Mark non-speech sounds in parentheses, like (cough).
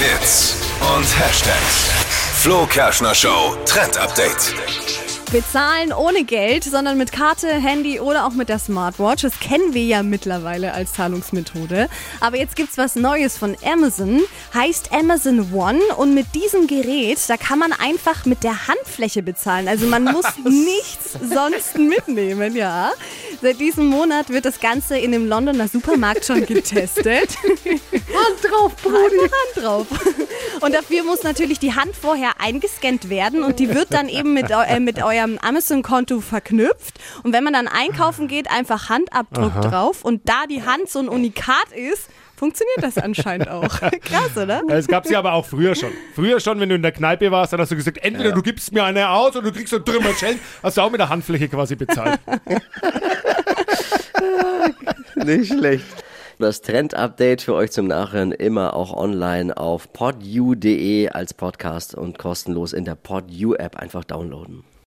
Hits und Hashtags. Flo Kerschner Show Trend Update. Bezahlen ohne Geld, sondern mit Karte, Handy oder auch mit der Smartwatch. Das kennen wir ja mittlerweile als Zahlungsmethode. Aber jetzt gibt's was Neues von Amazon. Heißt Amazon One. Und mit diesem Gerät, da kann man einfach mit der Handfläche bezahlen. Also man muss (laughs) nichts sonst mitnehmen, ja. Seit diesem Monat wird das Ganze in dem Londoner Supermarkt schon getestet. (laughs) Hand drauf, Brudi. Hand drauf. Und dafür muss natürlich die Hand vorher eingescannt werden und die wird dann eben mit, äh, mit eurem Amazon-Konto verknüpft. Und wenn man dann einkaufen geht, einfach Handabdruck drauf und da die Hand so ein Unikat ist, funktioniert das anscheinend auch. (laughs) Krass, oder? Es gab sie aber auch früher schon. Früher schon, wenn du in der Kneipe warst, dann hast du gesagt, entweder du gibst mir eine aus oder du kriegst so einen Trümmerschellen. Hast du auch mit der Handfläche quasi bezahlt. (laughs) (laughs) Nicht schlecht. Das Trend-Update für euch zum Nachhören immer auch online auf podu.de als Podcast und kostenlos in der PodU-App einfach downloaden.